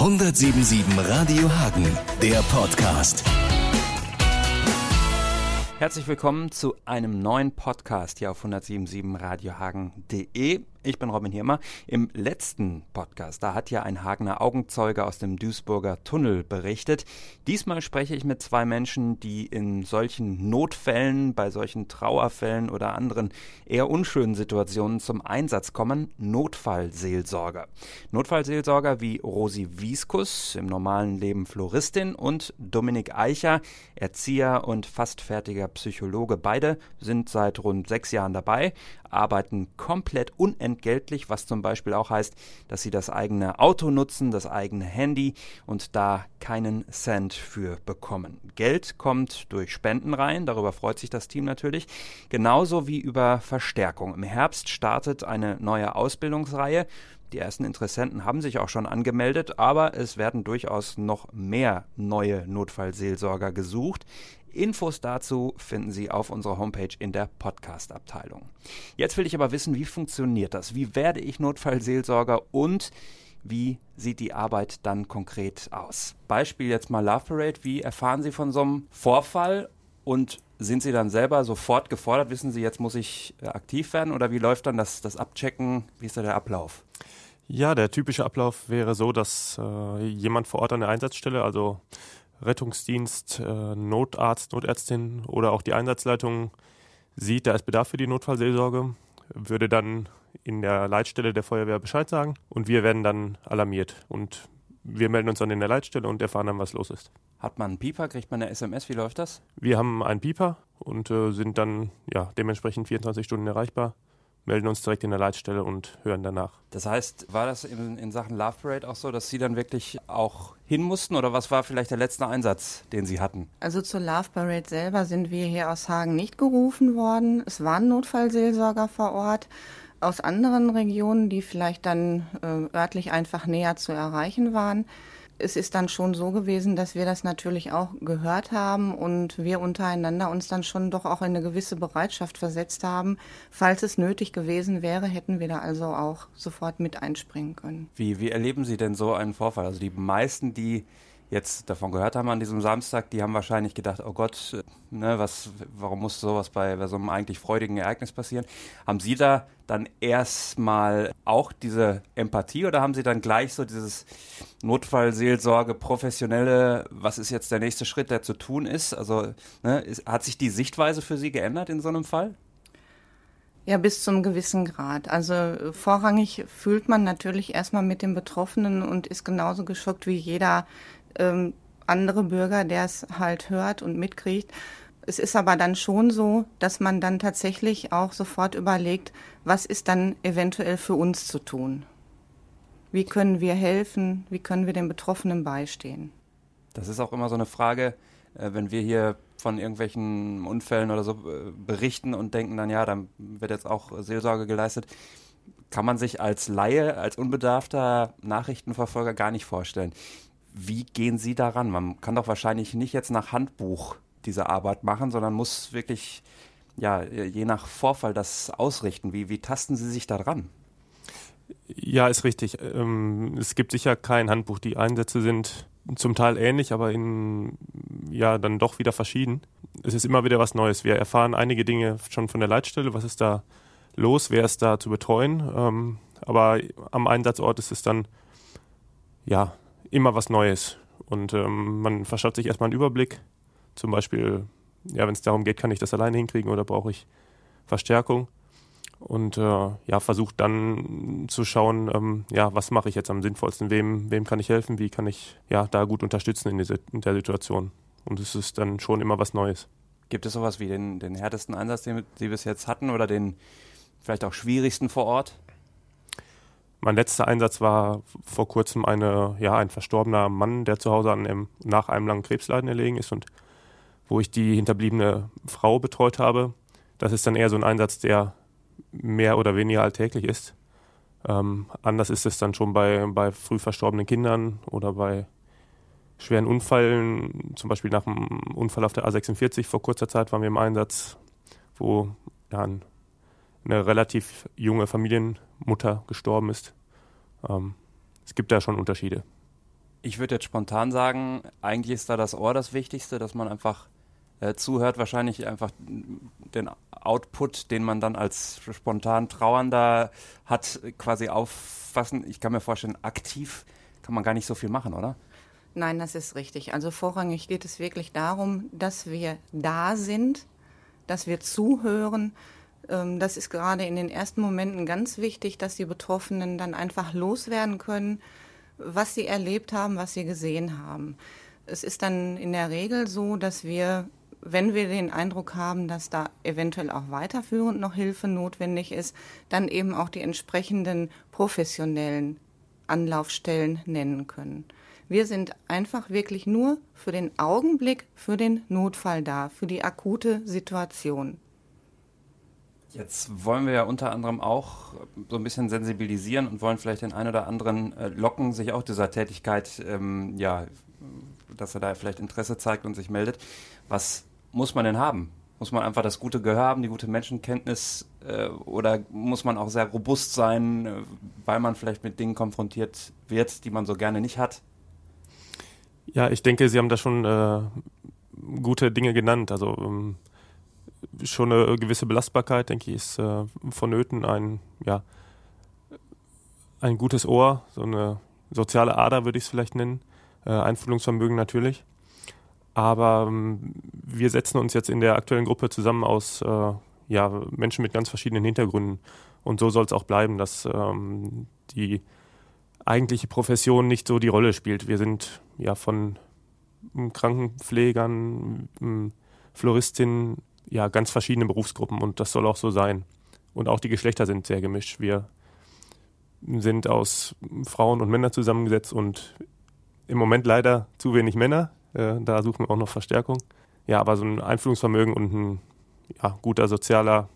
177 Radio Hagen, der Podcast. Herzlich willkommen zu einem neuen Podcast hier auf 177 radiohagen.de. Ich bin Robin Hirmer. Im letzten Podcast, da hat ja ein Hagener Augenzeuge aus dem Duisburger Tunnel berichtet. Diesmal spreche ich mit zwei Menschen, die in solchen Notfällen, bei solchen Trauerfällen oder anderen eher unschönen Situationen zum Einsatz kommen. Notfallseelsorger. Notfallseelsorger wie Rosi Wieskus, im normalen Leben Floristin und Dominik Eicher, Erzieher und fast fertiger Psychologe. Beide sind seit rund sechs Jahren dabei, arbeiten komplett unentgeltlich, was zum Beispiel auch heißt, dass sie das eigene Auto nutzen, das eigene Handy und da keinen Cent für bekommen. Geld kommt durch Spenden rein, darüber freut sich das Team natürlich, genauso wie über Verstärkung. Im Herbst startet eine neue Ausbildungsreihe. Die ersten Interessenten haben sich auch schon angemeldet, aber es werden durchaus noch mehr neue Notfallseelsorger gesucht. Infos dazu finden Sie auf unserer Homepage in der Podcast-Abteilung. Jetzt will ich aber wissen, wie funktioniert das? Wie werde ich Notfallseelsorger und wie sieht die Arbeit dann konkret aus? Beispiel jetzt mal Love Parade. Wie erfahren Sie von so einem Vorfall und sind Sie dann selber sofort gefordert? Wissen Sie, jetzt muss ich äh, aktiv werden oder wie läuft dann das, das Abchecken? Wie ist da der Ablauf? Ja, der typische Ablauf wäre so, dass äh, jemand vor Ort an der Einsatzstelle, also Rettungsdienst, äh, Notarzt, Notärztin oder auch die Einsatzleitung sieht, da ist Bedarf für die Notfallseelsorge, würde dann in der Leitstelle der Feuerwehr Bescheid sagen und wir werden dann alarmiert und wir melden uns dann in der Leitstelle und erfahren dann, was los ist. Hat man einen Pieper? Kriegt man eine SMS? Wie läuft das? Wir haben einen Pieper und äh, sind dann ja, dementsprechend 24 Stunden erreichbar melden uns direkt in der Leitstelle und hören danach. Das heißt, war das in, in, Sachen Love Parade auch so, dass Sie dann wirklich auch hin mussten oder was war vielleicht der letzte Einsatz, den Sie hatten? Also zur Love Parade selber sind wir hier aus Hagen nicht gerufen worden. Es waren Notfallseelsorger vor Ort aus anderen Regionen, die vielleicht dann äh, örtlich einfach näher zu erreichen waren es ist dann schon so gewesen, dass wir das natürlich auch gehört haben und wir untereinander uns dann schon doch auch in eine gewisse Bereitschaft versetzt haben. Falls es nötig gewesen wäre, hätten wir da also auch sofort mit einspringen können. Wie, wie erleben Sie denn so einen Vorfall? Also die meisten, die jetzt davon gehört haben an diesem Samstag, die haben wahrscheinlich gedacht, oh Gott, ne, was, warum muss sowas bei, bei so einem eigentlich freudigen Ereignis passieren? Haben Sie da dann erstmal auch diese Empathie oder haben Sie dann gleich so dieses Notfallseelsorge, professionelle, was ist jetzt der nächste Schritt, der zu tun ist? Also ne, ist, hat sich die Sichtweise für Sie geändert in so einem Fall? Ja, bis zum gewissen Grad. Also vorrangig fühlt man natürlich erstmal mit dem Betroffenen und ist genauso geschockt wie jeder ähm, andere Bürger, der es halt hört und mitkriegt. Es ist aber dann schon so, dass man dann tatsächlich auch sofort überlegt, was ist dann eventuell für uns zu tun? Wie können wir helfen? Wie können wir den Betroffenen beistehen? Das ist auch immer so eine Frage, äh, wenn wir hier von irgendwelchen Unfällen oder so äh, berichten und denken dann, ja, dann wird jetzt auch Seelsorge geleistet. Kann man sich als Laie, als unbedarfter Nachrichtenverfolger gar nicht vorstellen. Wie gehen Sie daran? Man kann doch wahrscheinlich nicht jetzt nach Handbuch diese Arbeit machen, sondern muss wirklich, ja, je nach Vorfall das ausrichten. Wie, wie tasten Sie sich da dran? Ja, ist richtig. Ähm, es gibt sicher kein Handbuch. Die Einsätze sind zum Teil ähnlich, aber in, ja, dann doch wieder verschieden. Es ist immer wieder was Neues. Wir erfahren einige Dinge schon von der Leitstelle. Was ist da los? Wer ist da zu betreuen? Ähm, aber am Einsatzort ist es dann, ja, immer was Neues. Und ähm, man verschafft sich erstmal einen Überblick. Zum Beispiel, ja, wenn es darum geht, kann ich das alleine hinkriegen oder brauche ich Verstärkung? Und äh, ja, versucht dann zu schauen, ähm, ja, was mache ich jetzt am sinnvollsten? Wem, wem kann ich helfen? Wie kann ich ja da gut unterstützen in, diese, in der Situation? Und es ist dann schon immer was Neues. Gibt es sowas wie den, den härtesten Einsatz, den Sie bis jetzt hatten oder den vielleicht auch schwierigsten vor Ort? Mein letzter Einsatz war vor kurzem eine, ja, ein verstorbener Mann, der zu Hause an einem, nach einem langen Krebsleiden erlegen ist und wo ich die hinterbliebene Frau betreut habe. Das ist dann eher so ein Einsatz, der mehr oder weniger alltäglich ist. Ähm, anders ist es dann schon bei, bei früh verstorbenen Kindern oder bei schweren Unfällen. Zum Beispiel nach einem Unfall auf der A46 vor kurzer Zeit waren wir im Einsatz, wo ja, ein eine relativ junge Familienmutter gestorben ist. Ähm, es gibt da schon Unterschiede. Ich würde jetzt spontan sagen, eigentlich ist da das Ohr das Wichtigste, dass man einfach äh, zuhört, wahrscheinlich einfach den Output, den man dann als spontan Trauernder hat, quasi auffassen. Ich kann mir vorstellen, aktiv kann man gar nicht so viel machen, oder? Nein, das ist richtig. Also vorrangig geht es wirklich darum, dass wir da sind, dass wir zuhören. Ähm, das ist gerade in den ersten Momenten ganz wichtig, dass die Betroffenen dann einfach loswerden können, was sie erlebt haben, was sie gesehen haben. Es ist dann in der Regel so, dass wir, wenn wir den Eindruck haben, dass da eventuell auch weiterführend noch Hilfe notwendig ist, dann eben auch die entsprechenden professionellen Anlaufstellen nennen können. Wir sind einfach wirklich nur für den Augenblick, für den Notfall da, für die akute Situation. Jetzt wollen wir ja unter anderem auch so ein bisschen sensibilisieren und wollen vielleicht den einen oder anderen äh, locken, sich auch dieser Tätigkeit, ähm, ja, dass er da vielleicht Interesse zeigt und sich meldet. Was muss man denn haben? Muss man einfach das gute Gehör haben, die gute Menschenkenntnis äh, oder muss man auch sehr robust sein, äh, weil man vielleicht mit Dingen konfrontiert wird, die man so gerne nicht hat? Ja, ich denke, Sie haben da schon äh, gute Dinge genannt. Also ähm, schon eine gewisse Belastbarkeit, denke ich, ist äh, vonnöten. Ein, ja, ein gutes Ohr, so eine soziale Ader würde ich es vielleicht nennen. Äh, Einfühlungsvermögen natürlich. Aber ähm, wir setzen uns jetzt in der aktuellen Gruppe zusammen aus äh, ja, Menschen mit ganz verschiedenen Hintergründen. Und so soll es auch bleiben, dass ähm, die eigentliche Profession nicht so die Rolle spielt. Wir sind ja von Krankenpflegern, Floristinnen, ja ganz verschiedene Berufsgruppen und das soll auch so sein. Und auch die Geschlechter sind sehr gemischt. Wir sind aus Frauen und Männern zusammengesetzt und im Moment leider zu wenig Männer. Äh, da suchen wir auch noch Verstärkung. Ja, aber so ein Einfühlungsvermögen und ein ja, guter sozialer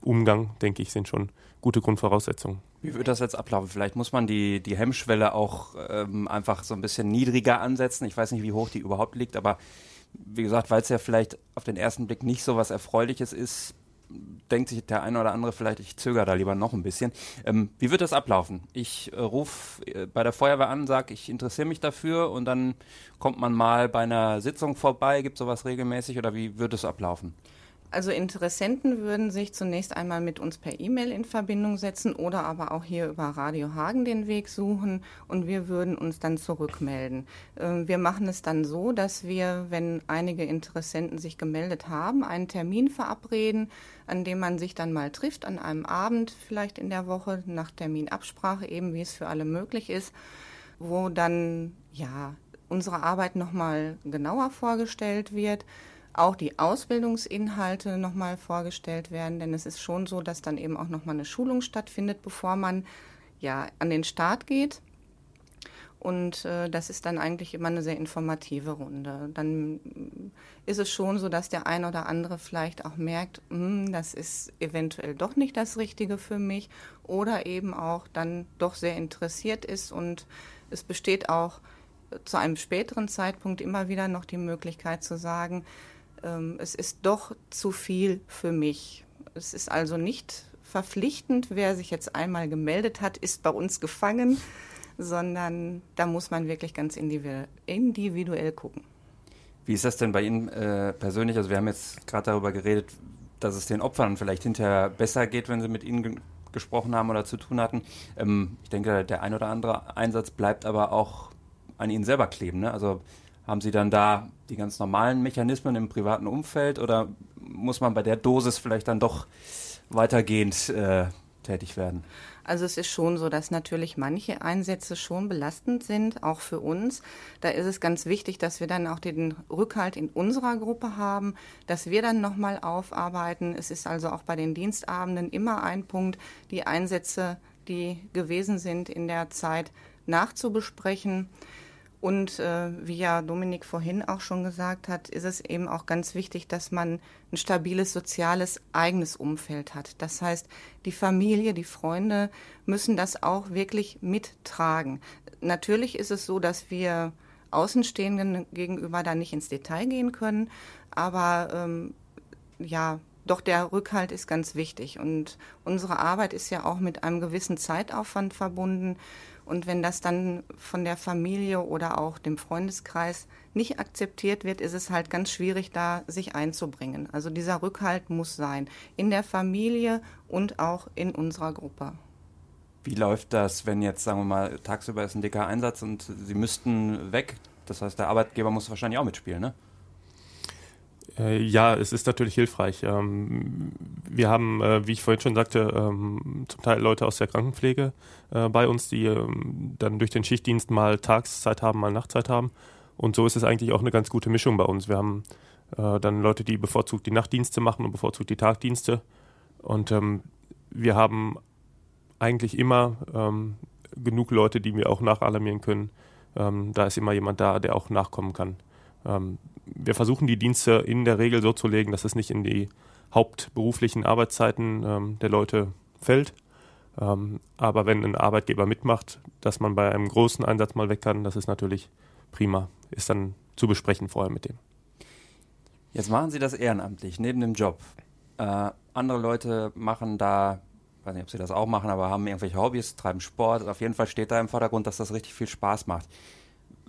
Umgang, denke ich, sind schon gute Grundvoraussetzungen. Wie wird das jetzt ablaufen? Vielleicht muss man die, die Hemmschwelle auch ähm, einfach so ein bisschen niedriger ansetzen. Ich weiß nicht, wie hoch die überhaupt liegt, aber wie gesagt, weil es ja vielleicht auf den ersten Blick nicht so was Erfreuliches ist, denkt sich der eine oder andere vielleicht, ich zögere da lieber noch ein bisschen. Ähm, wie wird das ablaufen? Ich äh, rufe äh, bei der Feuerwehr an, sage, ich interessiere mich dafür und dann kommt man mal bei einer Sitzung vorbei, gibt sowas regelmäßig oder wie wird es ablaufen? Also Interessenten würden sich zunächst einmal mit uns per E-Mail in Verbindung setzen oder aber auch hier über Radio Hagen den Weg suchen und wir würden uns dann zurückmelden. Ähm, wir machen es dann so, dass wir, wenn einige Interessenten sich gemeldet haben, einen Termin verabreden, an dem man sich dann mal trifft, an einem Abend vielleicht in der Woche, nach Terminabsprache eben, wie es für alle möglich ist, wo dann ja unsere Arbeit nochmal genauer vorgestellt wird auch die Ausbildungsinhalte nochmal vorgestellt werden, denn es ist schon so, dass dann eben auch nochmal eine Schulung stattfindet, bevor man ja an den Start geht. Und äh, das ist dann eigentlich immer eine sehr informative Runde. Dann ist es schon so, dass der ein oder andere vielleicht auch merkt, hm, das ist eventuell doch nicht das Richtige für mich oder eben auch dann doch sehr interessiert ist. Und es besteht auch zu einem späteren Zeitpunkt immer wieder noch die Möglichkeit zu sagen, es ist doch zu viel für mich. Es ist also nicht verpflichtend, wer sich jetzt einmal gemeldet hat, ist bei uns gefangen, sondern da muss man wirklich ganz individuell gucken. Wie ist das denn bei Ihnen äh, persönlich? Also wir haben jetzt gerade darüber geredet, dass es den Opfern vielleicht hinterher besser geht, wenn sie mit Ihnen ge gesprochen haben oder zu tun hatten. Ähm, ich denke, der ein oder andere Einsatz bleibt aber auch an Ihnen selber kleben. Ne? Also haben Sie dann da die ganz normalen Mechanismen im privaten Umfeld oder muss man bei der Dosis vielleicht dann doch weitergehend äh, tätig werden? Also es ist schon so, dass natürlich manche Einsätze schon belastend sind, auch für uns. Da ist es ganz wichtig, dass wir dann auch den Rückhalt in unserer Gruppe haben, dass wir dann nochmal aufarbeiten. Es ist also auch bei den Dienstabenden immer ein Punkt, die Einsätze, die gewesen sind in der Zeit nachzubesprechen. Und äh, wie ja Dominik vorhin auch schon gesagt hat, ist es eben auch ganz wichtig, dass man ein stabiles soziales eigenes Umfeld hat. Das heißt, die Familie, die Freunde müssen das auch wirklich mittragen. Natürlich ist es so, dass wir Außenstehenden gegenüber da nicht ins Detail gehen können, aber ähm, ja, doch der Rückhalt ist ganz wichtig. Und unsere Arbeit ist ja auch mit einem gewissen Zeitaufwand verbunden. Und wenn das dann von der Familie oder auch dem Freundeskreis nicht akzeptiert wird, ist es halt ganz schwierig, da sich einzubringen. Also dieser Rückhalt muss sein in der Familie und auch in unserer Gruppe. Wie läuft das, wenn jetzt, sagen wir mal, tagsüber ist ein dicker Einsatz und Sie müssten weg? Das heißt, der Arbeitgeber muss wahrscheinlich auch mitspielen, ne? Äh, ja, es ist natürlich hilfreich. Ähm, wir haben, äh, wie ich vorhin schon sagte, ähm, zum Teil Leute aus der Krankenpflege äh, bei uns, die ähm, dann durch den Schichtdienst mal Tagszeit haben, mal Nachtzeit haben. Und so ist es eigentlich auch eine ganz gute Mischung bei uns. Wir haben dann Leute, die bevorzugt die Nachtdienste machen und bevorzugt die Tagdienste. Und wir haben eigentlich immer genug Leute, die wir auch nachalarmieren können. da ist immer jemand da, der auch nachkommen kann wir versuchen die Dienste in der Regel so zu legen, dass es nicht in die hauptberuflichen Arbeitszeiten ähm, der Leute fällt. Ähm, aber wenn ein Arbeitgeber mitmacht, dass man bei einem großen Einsatz mal weg kann, das ist natürlich prima. Ist dann zu besprechen vorher mit dem. Jetzt machen Sie das ehrenamtlich, neben dem Job. Äh, andere Leute machen da, weiß nicht, ob sie das auch machen, aber haben irgendwelche Hobbys, treiben Sport. Auf jeden Fall steht da im Vordergrund, dass das richtig viel Spaß macht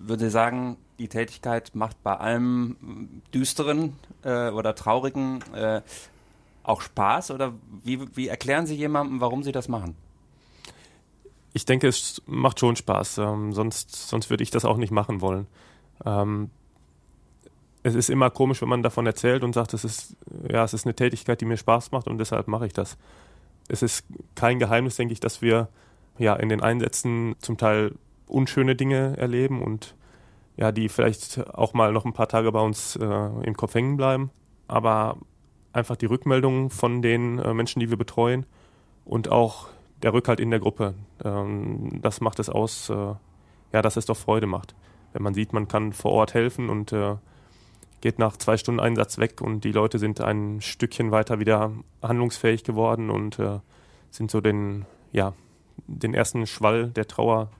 würde sagen, die Tätigkeit macht bei allem Düsteren äh, oder Traurigen äh, auch Spaß? Oder wie, wie erklären Sie jemandem, warum Sie das machen? Ich denke, es macht schon Spaß. Ähm, sonst, sonst würde ich das auch nicht machen wollen. Ähm, es ist immer komisch, wenn man davon erzählt und sagt, es ist, ja, es ist eine Tätigkeit, die mir Spaß macht und deshalb mache ich das. Es ist kein Geheimnis, denke ich, dass wir ja in den Einsätzen zum Teil unschöne Dinge erleben und ja, die vielleicht auch mal noch ein paar Tage bei uns äh, im Kopf hängen bleiben. Aber einfach die Rückmeldungen von den äh, Menschen, die wir betreuen und auch der Rückhalt in der Gruppe, ähm, das macht es aus, äh, ja, dass es doch Freude macht. Wenn man sieht, man kann vor Ort helfen und äh, geht nach zwei Stunden Einsatz weg und die Leute sind ein Stückchen weiter wieder handlungsfähig geworden und äh, sind so den, ja, den ersten Schwall der Trauer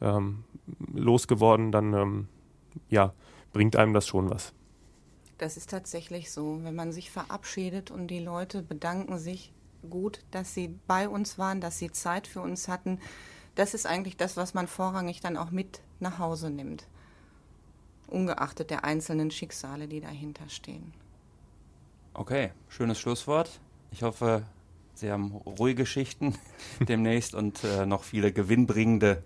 ähm, losgeworden, dann ähm, ja, bringt einem das schon was. Das ist tatsächlich so. Wenn man sich verabschiedet und die Leute bedanken sich gut, dass sie bei uns waren, dass sie Zeit für uns hatten, das ist eigentlich das, was man vorrangig dann auch mit nach Hause nimmt. Ungeachtet der einzelnen Schicksale, die dahinter stehen. Okay, schönes Schlusswort. Ich hoffe, Sie haben ruhige Schichten demnächst und äh, noch viele gewinnbringende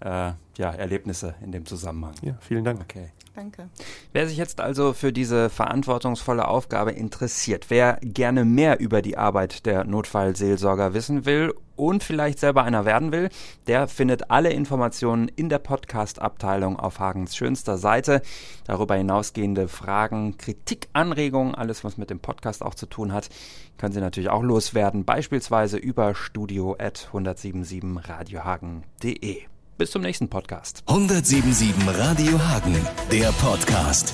äh, ja, Erlebnisse in dem Zusammenhang. Ja, vielen Dank. Okay. Danke. Wer sich jetzt also für diese verantwortungsvolle Aufgabe interessiert, wer gerne mehr über die Arbeit der Notfallseelsorger wissen will und vielleicht selber einer werden will, der findet alle Informationen in der Podcast-Abteilung auf Hagens schönster Seite. Darüber hinausgehende Fragen, Kritik, Anregungen, alles was mit dem Podcast auch zu tun hat, können Sie natürlich auch loswerden, beispielsweise über studio@1077radiohagen.de. Bis zum nächsten Podcast. 1077 Radio Hagen, der Podcast.